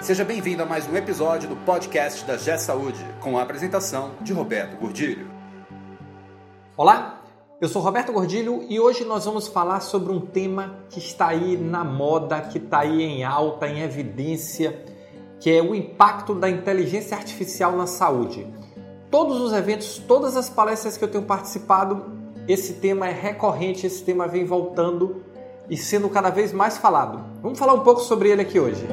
Seja bem-vindo a mais um episódio do podcast da G Saúde, com a apresentação de Roberto Gordilho. Olá, eu sou Roberto Gordilho e hoje nós vamos falar sobre um tema que está aí na moda, que está aí em alta, em evidência, que é o impacto da inteligência artificial na saúde. Todos os eventos, todas as palestras que eu tenho participado, esse tema é recorrente, esse tema vem voltando e sendo cada vez mais falado. Vamos falar um pouco sobre ele aqui hoje.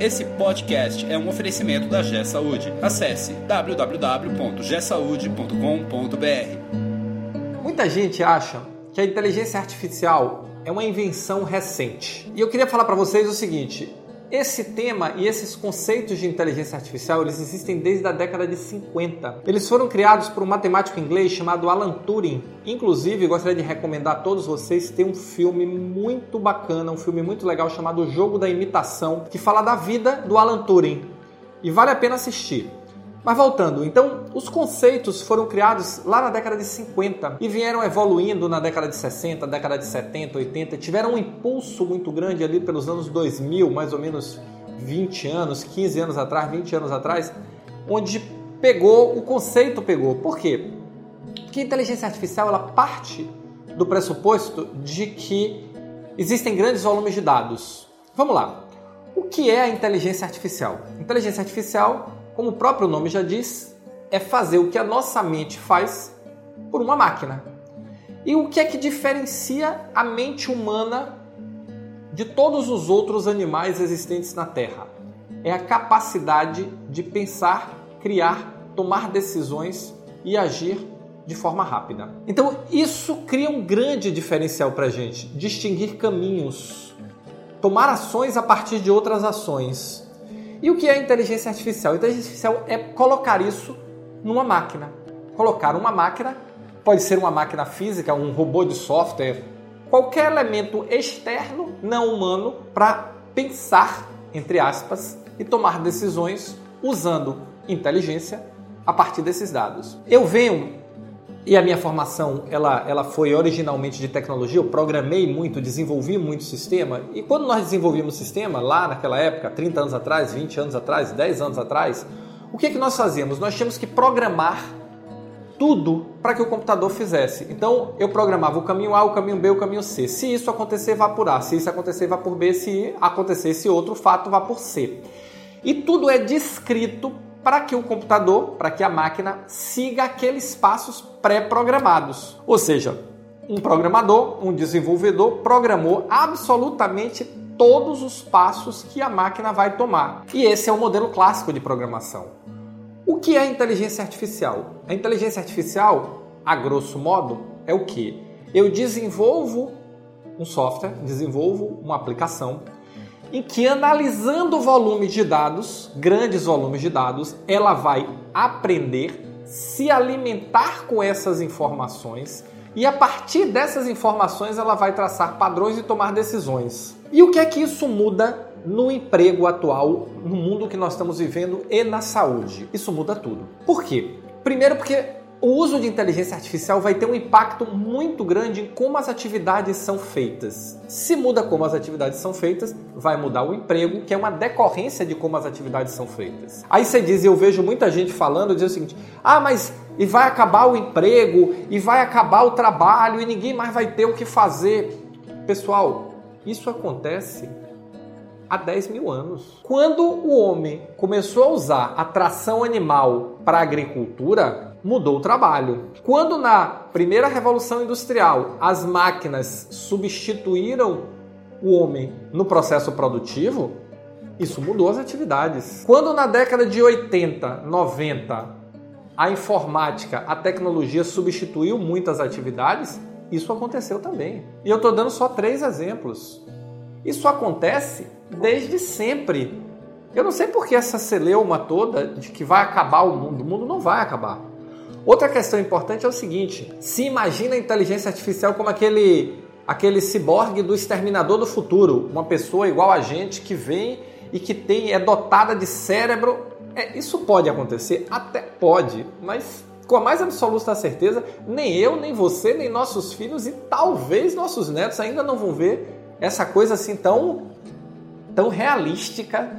Esse podcast é um oferecimento da G Saúde. Acesse www.gsaude.com.br. Muita gente acha que a inteligência artificial é uma invenção recente. E eu queria falar para vocês o seguinte: esse tema e esses conceitos de inteligência artificial, eles existem desde a década de 50. Eles foram criados por um matemático inglês chamado Alan Turing. Inclusive, gostaria de recomendar a todos vocês tem um filme muito bacana, um filme muito legal chamado O Jogo da Imitação, que fala da vida do Alan Turing. E vale a pena assistir. Mas voltando, então os conceitos foram criados lá na década de 50 e vieram evoluindo na década de 60, década de 70, 80, tiveram um impulso muito grande ali pelos anos 2000, mais ou menos 20 anos, 15 anos atrás, 20 anos atrás, onde pegou, o conceito pegou. Por quê? Porque a inteligência artificial ela parte do pressuposto de que existem grandes volumes de dados. Vamos lá. O que é a inteligência artificial? Inteligência artificial como o próprio nome já diz, é fazer o que a nossa mente faz por uma máquina. E o que é que diferencia a mente humana de todos os outros animais existentes na Terra? É a capacidade de pensar, criar, tomar decisões e agir de forma rápida. Então, isso cria um grande diferencial para a gente: distinguir caminhos, tomar ações a partir de outras ações. E o que é inteligência artificial? Inteligência artificial é colocar isso numa máquina. Colocar uma máquina, pode ser uma máquina física, um robô de software, qualquer elemento externo, não humano, para pensar, entre aspas, e tomar decisões usando inteligência a partir desses dados. Eu venho e a minha formação, ela, ela foi originalmente de tecnologia, eu programei muito, desenvolvi muito sistema. E quando nós desenvolvimos sistema, lá naquela época, 30 anos atrás, 20 anos atrás, 10 anos atrás, o que, que nós fazíamos? Nós tínhamos que programar tudo para que o computador fizesse. Então, eu programava o caminho A, o caminho B, o caminho C. Se isso acontecer, vá por A. Se isso acontecer, vá por B. Se acontecer esse outro fato, vá por C. E tudo é descrito para que o computador, para que a máquina siga aqueles passos pré-programados. Ou seja, um programador, um desenvolvedor programou absolutamente todos os passos que a máquina vai tomar. E esse é o modelo clássico de programação. O que é inteligência artificial? A inteligência artificial, a grosso modo, é o que? Eu desenvolvo um software, desenvolvo uma aplicação em que analisando o volume de dados, grandes volumes de dados, ela vai aprender, se alimentar com essas informações e a partir dessas informações ela vai traçar padrões e tomar decisões. E o que é que isso muda no emprego atual, no mundo que nós estamos vivendo e na saúde? Isso muda tudo. Por quê? Primeiro porque o uso de inteligência artificial vai ter um impacto muito grande em como as atividades são feitas. Se muda como as atividades são feitas, vai mudar o emprego, que é uma decorrência de como as atividades são feitas. Aí você diz, eu vejo muita gente falando, diz o seguinte: ah, mas e vai acabar o emprego, e vai acabar o trabalho, e ninguém mais vai ter o que fazer. Pessoal, isso acontece há 10 mil anos. Quando o homem começou a usar a tração animal para a agricultura, mudou o trabalho. Quando na primeira revolução industrial as máquinas substituíram o homem no processo produtivo, isso mudou as atividades. Quando na década de 80, 90, a informática, a tecnologia substituiu muitas atividades, isso aconteceu também. E eu estou dando só três exemplos. Isso acontece desde sempre. Eu não sei por que essa celeuma toda de que vai acabar o mundo. O mundo não vai acabar. Outra questão importante é o seguinte: se imagina a inteligência artificial como aquele aquele ciborgue do exterminador do futuro, uma pessoa igual a gente que vem e que tem é dotada de cérebro. É, isso pode acontecer, até pode, mas com a mais absoluta certeza, nem eu, nem você, nem nossos filhos e talvez nossos netos ainda não vão ver essa coisa assim tão tão realística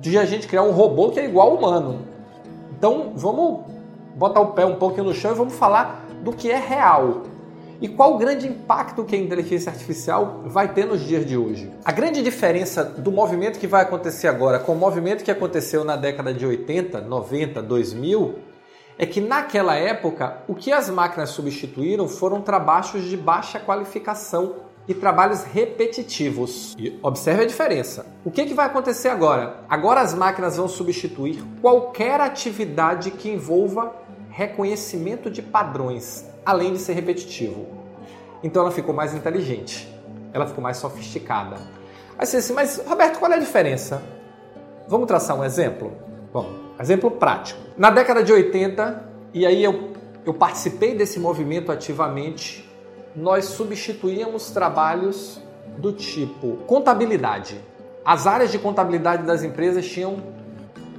de a gente criar um robô que é igual ao humano. Então vamos botar o pé um pouquinho no chão e vamos falar do que é real. E qual o grande impacto que a inteligência artificial vai ter nos dias de hoje? A grande diferença do movimento que vai acontecer agora com o movimento que aconteceu na década de 80, 90, 2000 é que naquela época o que as máquinas substituíram foram trabalhos de baixa qualificação e trabalhos repetitivos. E observe a diferença. O que, que vai acontecer agora? Agora as máquinas vão substituir qualquer atividade que envolva reconhecimento de padrões, além de ser repetitivo. Então ela ficou mais inteligente, ela ficou mais sofisticada. Aí você assim, mas Roberto, qual é a diferença? Vamos traçar um exemplo? Bom, exemplo prático. Na década de 80, e aí eu, eu participei desse movimento ativamente nós substituíamos trabalhos do tipo contabilidade. As áreas de contabilidade das empresas tinham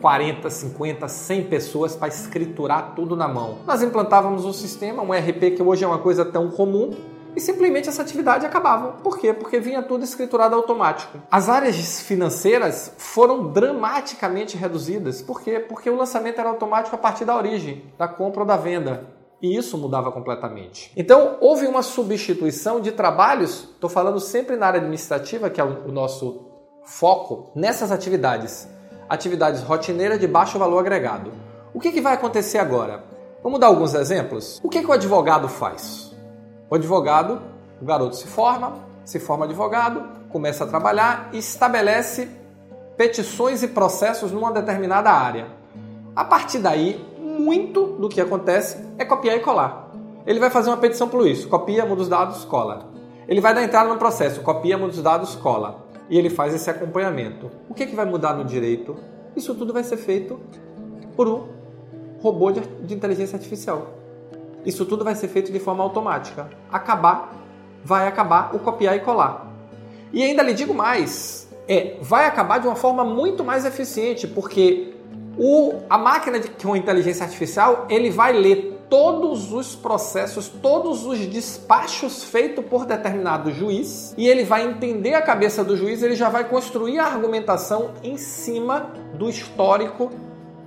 40, 50, 100 pessoas para escriturar tudo na mão. Nós implantávamos um sistema, um RP que hoje é uma coisa tão comum, e simplesmente essa atividade acabava. Por quê? Porque vinha tudo escriturado automático. As áreas financeiras foram dramaticamente reduzidas. Por quê? Porque o lançamento era automático a partir da origem, da compra ou da venda. E isso mudava completamente. Então, houve uma substituição de trabalhos, estou falando sempre na área administrativa, que é o nosso foco, nessas atividades. Atividades rotineiras de baixo valor agregado. O que, que vai acontecer agora? Vamos dar alguns exemplos? O que, que o advogado faz? O advogado, o garoto se forma, se forma advogado, começa a trabalhar e estabelece petições e processos numa determinada área. A partir daí, muito do que acontece é copiar e colar. Ele vai fazer uma petição por isso, copia, muda os dados, cola. Ele vai dar entrada no processo, copia, muda os dados, cola. E ele faz esse acompanhamento. O que, é que vai mudar no direito? Isso tudo vai ser feito por um robô de, de inteligência artificial. Isso tudo vai ser feito de forma automática. Acabar, vai acabar o copiar e colar. E ainda lhe digo mais, é, vai acabar de uma forma muito mais eficiente, porque o, a máquina de, com inteligência artificial ele vai ler todos os processos, todos os despachos feitos por determinado juiz e ele vai entender a cabeça do juiz, ele já vai construir a argumentação em cima do histórico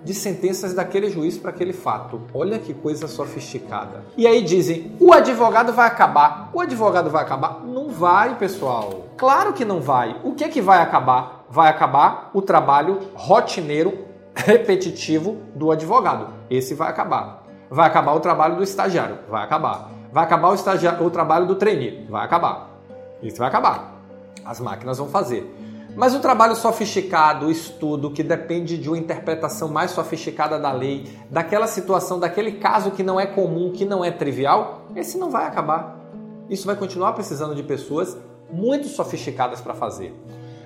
de sentenças daquele juiz para aquele fato. Olha que coisa sofisticada. E aí dizem: o advogado vai acabar. O advogado vai acabar? Não vai, pessoal. Claro que não vai. O que que vai acabar? Vai acabar o trabalho rotineiro repetitivo do advogado. Esse vai acabar. Vai acabar o trabalho do estagiário. Vai acabar. Vai acabar o, o trabalho do trainee. Vai acabar. Isso vai acabar. As máquinas vão fazer. Mas o trabalho sofisticado, o estudo que depende de uma interpretação mais sofisticada da lei, daquela situação, daquele caso que não é comum, que não é trivial, esse não vai acabar. Isso vai continuar precisando de pessoas muito sofisticadas para fazer.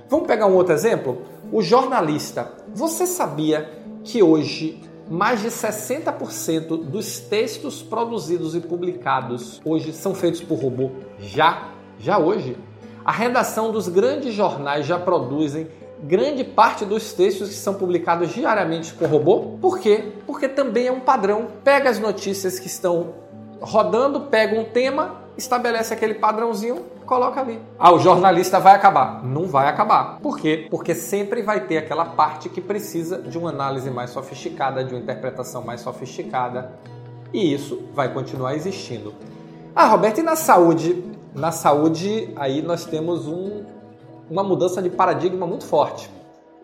Vamos pegar um outro exemplo? O jornalista. Você sabia que hoje mais de 60% dos textos produzidos e publicados hoje são feitos por robô? Já, já hoje. A redação dos grandes jornais já produzem grande parte dos textos que são publicados diariamente por robô. Por quê? Porque também é um padrão. Pega as notícias que estão rodando, pega um tema, estabelece aquele padrãozinho, coloca ali. Ah, o jornalista vai acabar. Não vai acabar. Por quê? Porque sempre vai ter aquela parte que precisa de uma análise mais sofisticada, de uma interpretação mais sofisticada. E isso vai continuar existindo. Ah, Roberto, e na saúde? Na saúde, aí nós temos um, uma mudança de paradigma muito forte.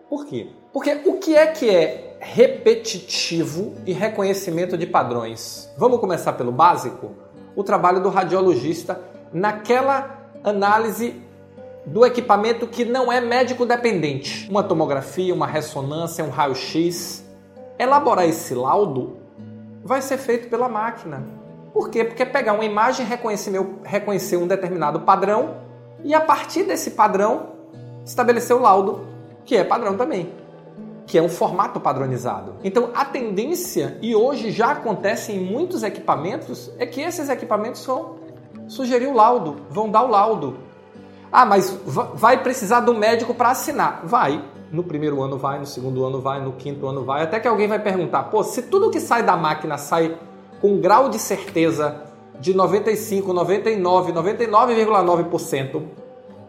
Por quê? Porque o que é que é repetitivo e reconhecimento de padrões? Vamos começar pelo básico? o trabalho do radiologista naquela análise do equipamento que não é médico dependente. Uma tomografia, uma ressonância, um raio-x. Elaborar esse laudo vai ser feito pela máquina. Por quê? Porque pegar uma imagem, reconhecer, reconhecer um determinado padrão e a partir desse padrão estabelecer o laudo, que é padrão também que é um formato padronizado. Então, a tendência, e hoje já acontece em muitos equipamentos, é que esses equipamentos vão sugerir o laudo, vão dar o laudo. Ah, mas vai precisar do médico para assinar. Vai. No primeiro ano vai, no segundo ano vai, no quinto ano vai, até que alguém vai perguntar: pô, se tudo que sai da máquina sai com um grau de certeza de 95, 99, 99,9%,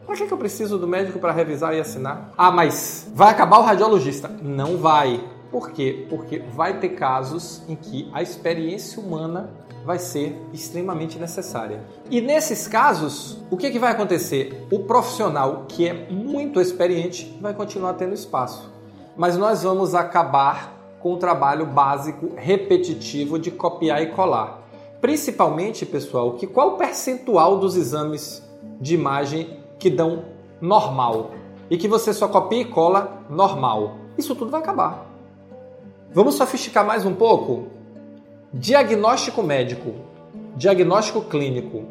Para que, que eu preciso do médico para revisar e assinar? Ah, mas vai acabar o radiologista? Não vai. Por quê? Porque vai ter casos em que a experiência humana vai ser extremamente necessária. E nesses casos, o que, que vai acontecer? O profissional que é muito experiente vai continuar tendo espaço, mas nós vamos acabar com o trabalho básico repetitivo de copiar e colar. Principalmente, pessoal, que qual o percentual dos exames de imagem que dão normal e que você só copia e cola normal? Isso tudo vai acabar. Vamos sofisticar mais um pouco? Diagnóstico médico, diagnóstico clínico.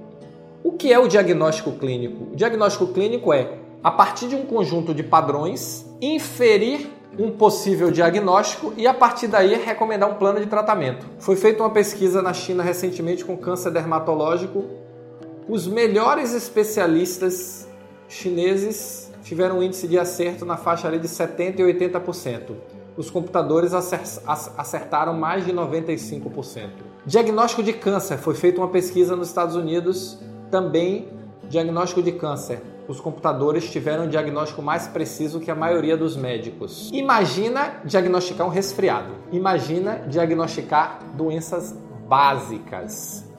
O que é o diagnóstico clínico? O diagnóstico clínico é, a partir de um conjunto de padrões, inferir um possível diagnóstico e a partir daí recomendar um plano de tratamento. Foi feita uma pesquisa na China recentemente com câncer dermatológico. Os melhores especialistas chineses tiveram um índice de acerto na faixa de 70 e 80% os computadores acertaram mais de 95%. Diagnóstico de câncer. Foi feita uma pesquisa nos Estados Unidos, também diagnóstico de câncer. Os computadores tiveram um diagnóstico mais preciso que a maioria dos médicos. Imagina diagnosticar um resfriado. Imagina diagnosticar doenças básicas.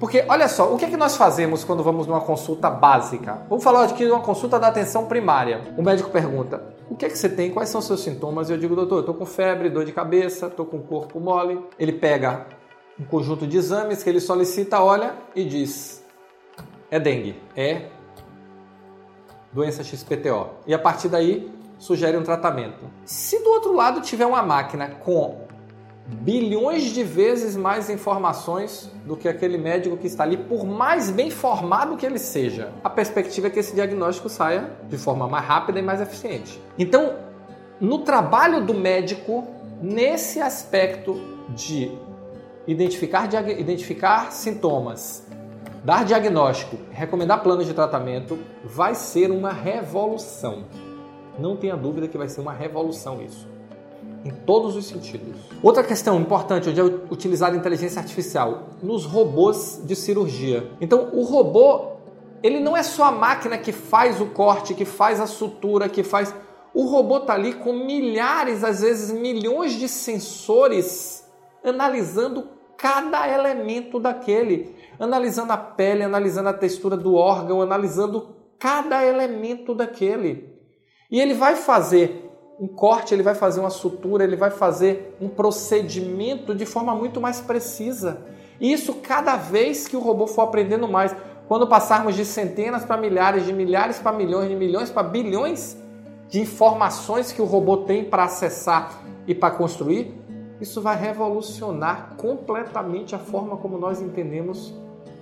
Porque olha só, o que é que nós fazemos quando vamos numa consulta básica? Vamos falar aqui de uma consulta da atenção primária. O médico pergunta: o que é que você tem? Quais são os seus sintomas? Eu digo, doutor, eu estou com febre, dor de cabeça, estou com o corpo mole. Ele pega um conjunto de exames que ele solicita, olha e diz: é dengue, é doença XPTO. E a partir daí sugere um tratamento. Se do outro lado tiver uma máquina com bilhões de vezes mais informações do que aquele médico que está ali, por mais bem formado que ele seja. A perspectiva é que esse diagnóstico saia de forma mais rápida e mais eficiente. Então, no trabalho do médico, nesse aspecto de identificar, identificar sintomas, dar diagnóstico, recomendar planos de tratamento, vai ser uma revolução. Não tenha dúvida que vai ser uma revolução isso em todos os sentidos. Outra questão importante onde é utilizada a inteligência artificial nos robôs de cirurgia. Então, o robô ele não é só a máquina que faz o corte, que faz a sutura, que faz. O robô está ali com milhares, às vezes milhões de sensores analisando cada elemento daquele, analisando a pele, analisando a textura do órgão, analisando cada elemento daquele. E ele vai fazer um corte, ele vai fazer uma sutura, ele vai fazer um procedimento de forma muito mais precisa. E isso cada vez que o robô for aprendendo mais. Quando passarmos de centenas para milhares, de milhares para milhões, de milhões para bilhões de informações que o robô tem para acessar e para construir, isso vai revolucionar completamente a forma como nós entendemos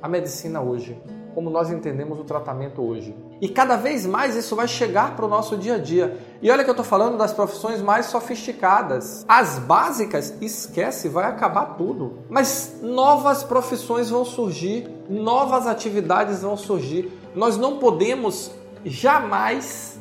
a medicina hoje como nós entendemos o tratamento hoje. E cada vez mais isso vai chegar para o nosso dia a dia. E olha que eu estou falando das profissões mais sofisticadas. As básicas, esquece, vai acabar tudo. Mas novas profissões vão surgir, novas atividades vão surgir. Nós não podemos jamais,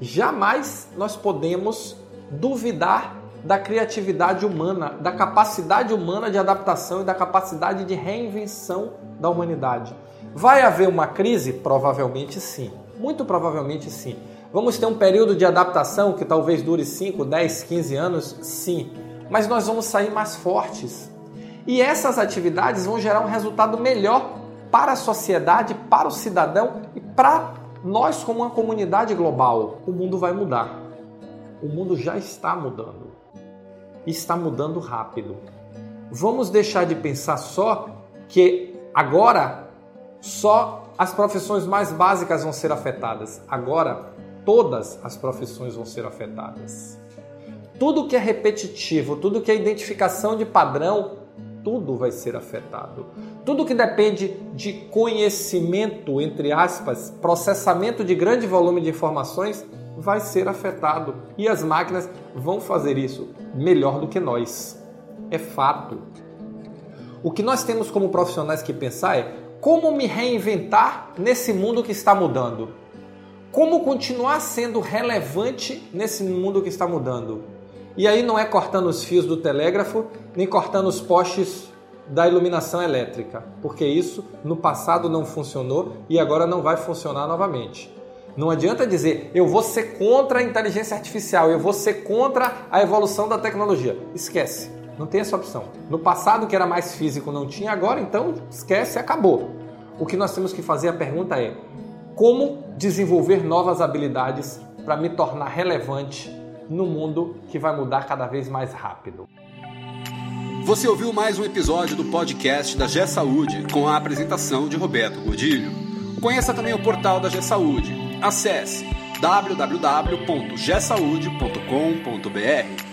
jamais nós podemos duvidar da criatividade humana, da capacidade humana de adaptação e da capacidade de reinvenção da humanidade. Vai haver uma crise? Provavelmente sim. Muito provavelmente sim. Vamos ter um período de adaptação que talvez dure 5, 10, 15 anos? Sim. Mas nós vamos sair mais fortes. E essas atividades vão gerar um resultado melhor para a sociedade, para o cidadão e para nós como uma comunidade global. O mundo vai mudar. O mundo já está mudando. E está mudando rápido. Vamos deixar de pensar só que agora só as profissões mais básicas vão ser afetadas. Agora, todas as profissões vão ser afetadas. Tudo que é repetitivo, tudo que é identificação de padrão, tudo vai ser afetado. Tudo que depende de conhecimento, entre aspas, processamento de grande volume de informações, vai ser afetado. E as máquinas vão fazer isso melhor do que nós. É fato. O que nós temos como profissionais que pensar é como me reinventar nesse mundo que está mudando? Como continuar sendo relevante nesse mundo que está mudando? E aí não é cortando os fios do telégrafo, nem cortando os postes da iluminação elétrica, porque isso no passado não funcionou e agora não vai funcionar novamente. Não adianta dizer eu vou ser contra a inteligência artificial, eu vou ser contra a evolução da tecnologia. Esquece. Não tem essa opção. No passado, que era mais físico, não tinha, agora então esquece, acabou. O que nós temos que fazer, a pergunta é: como desenvolver novas habilidades para me tornar relevante no mundo que vai mudar cada vez mais rápido? Você ouviu mais um episódio do podcast da G Saúde com a apresentação de Roberto Godilho. Conheça também o portal da G Saúde Acesse www.gesaude.com.br